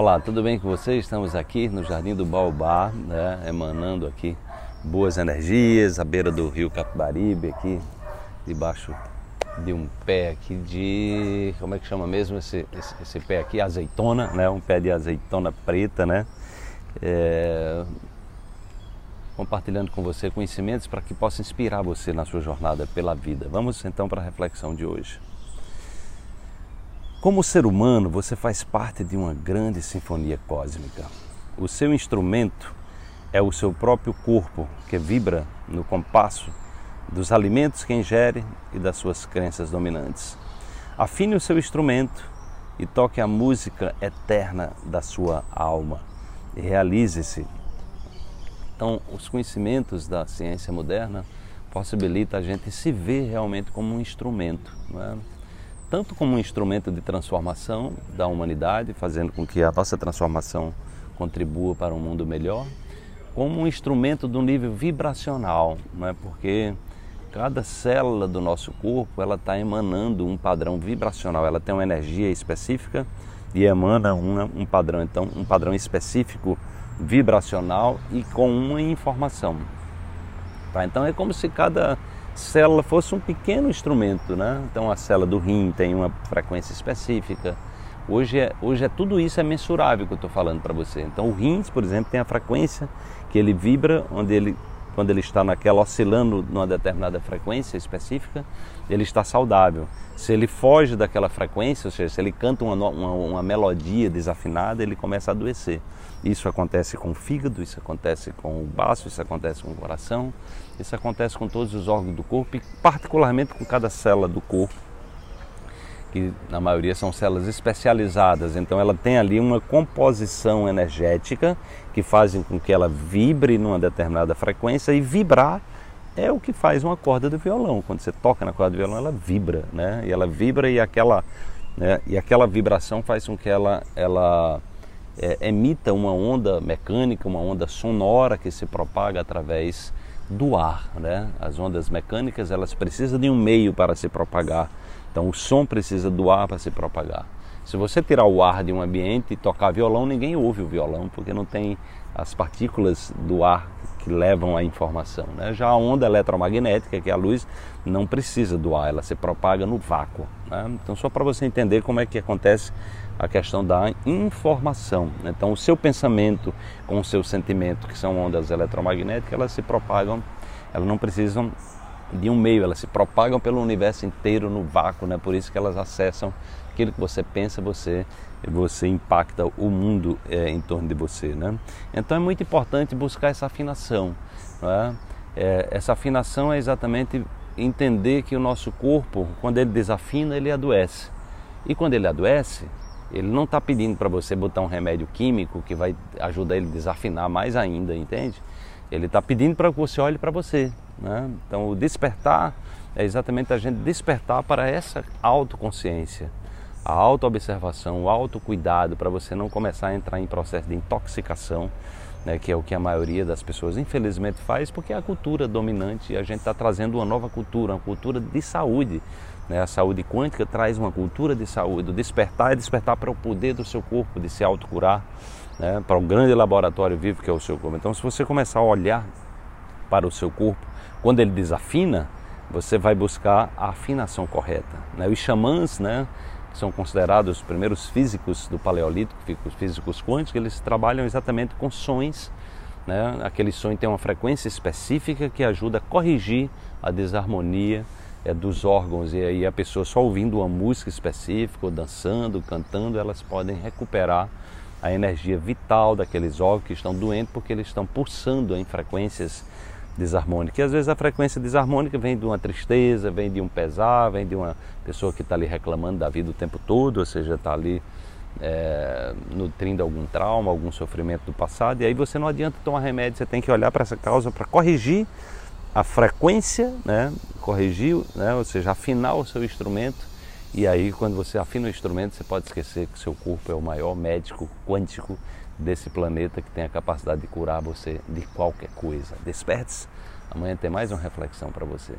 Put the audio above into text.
Olá, tudo bem com vocês? Estamos aqui no Jardim do Baobá, né, emanando aqui boas energias, à beira do rio Capibaribe, aqui debaixo de um pé aqui de. como é que chama mesmo esse, esse, esse pé aqui? Azeitona, né? Um pé de azeitona preta, né? É... Compartilhando com você conhecimentos para que possa inspirar você na sua jornada pela vida. Vamos então para a reflexão de hoje. Como ser humano, você faz parte de uma grande sinfonia cósmica. O seu instrumento é o seu próprio corpo que vibra no compasso dos alimentos que ingere e das suas crenças dominantes. Afine o seu instrumento e toque a música eterna da sua alma e realize-se. Então, os conhecimentos da ciência moderna possibilitam a gente se ver realmente como um instrumento. Não é? Tanto como um instrumento de transformação da humanidade, fazendo com que a nossa transformação contribua para um mundo melhor, como um instrumento do nível vibracional, não é? porque cada célula do nosso corpo ela está emanando um padrão vibracional, ela tem uma energia específica e emana um padrão, então um padrão específico vibracional e com uma informação. Tá? Então é como se cada célula fosse um pequeno instrumento, né? Então a célula do rim tem uma frequência específica. Hoje é, hoje é tudo isso é mensurável que eu estou falando para você. Então o rins, por exemplo, tem a frequência que ele vibra, onde ele quando ele está naquela oscilando numa determinada frequência específica, ele está saudável. Se ele foge daquela frequência, ou seja, se ele canta uma, uma, uma melodia desafinada, ele começa a adoecer. Isso acontece com o fígado, isso acontece com o baço, isso acontece com o coração, isso acontece com todos os órgãos do corpo e particularmente com cada célula do corpo que na maioria são células especializadas, então ela tem ali uma composição energética que fazem com que ela vibre numa determinada frequência e vibrar é o que faz uma corda do violão. Quando você toca na corda do violão, ela vibra, né? E ela vibra e aquela, né? e aquela vibração faz com que ela, ela é, emita uma onda mecânica, uma onda sonora que se propaga através do ar, né? As ondas mecânicas elas precisam de um meio para se propagar então o som precisa do ar para se propagar. Se você tirar o ar de um ambiente e tocar violão, ninguém ouve o violão, porque não tem as partículas do ar que levam a informação. Né? Já a onda eletromagnética, que é a luz, não precisa do ar, ela se propaga no vácuo. Né? Então, só para você entender como é que acontece a questão da informação. Né? Então, o seu pensamento com o seu sentimento, que são ondas eletromagnéticas, elas se propagam, elas não precisam de um meio, elas se propagam pelo universo inteiro no vácuo, né? Por isso que elas acessam aquilo que você pensa, você você impacta o mundo é, em torno de você, né? Então é muito importante buscar essa afinação, é? É, essa afinação é exatamente entender que o nosso corpo, quando ele desafina, ele adoece. E quando ele adoece, ele não está pedindo para você botar um remédio químico que vai ajudar ele a desafinar mais ainda, entende? Ele está pedindo para que você olhe para você, né? Então, o despertar é exatamente a gente despertar para essa autoconsciência, a autoobservação, o autocuidado, para você não começar a entrar em processo de intoxicação, né, que é o que a maioria das pessoas infelizmente faz, porque é a cultura dominante e a gente está trazendo uma nova cultura, uma cultura de saúde. Né? A saúde quântica traz uma cultura de saúde. O despertar é despertar para o poder do seu corpo de se autocurar, né? para o grande laboratório vivo que é o seu corpo. Então, se você começar a olhar para o seu corpo quando ele desafina, você vai buscar a afinação correta. Né? Os xamãs, né, que são considerados os primeiros físicos do Paleolítico, os físicos quânticos, eles trabalham exatamente com sons. Né? Aquele som tem uma frequência específica que ajuda a corrigir a desarmonia é, dos órgãos. E aí a pessoa só ouvindo uma música específica, ou dançando, cantando, elas podem recuperar a energia vital daqueles órgãos que estão doentes porque eles estão pulsando em frequências desarmônica. E às vezes a frequência desarmônica vem de uma tristeza, vem de um pesar, vem de uma pessoa que está ali reclamando da vida o tempo todo, ou seja, está ali é, nutrindo algum trauma, algum sofrimento do passado. E aí você não adianta tomar remédio, você tem que olhar para essa causa para corrigir a frequência, né? corrigir, né? ou seja, afinar o seu instrumento. E aí, quando você afina o instrumento, você pode esquecer que seu corpo é o maior médico quântico desse planeta que tem a capacidade de curar você de qualquer coisa. Desperte-se. Amanhã tem mais uma reflexão para você.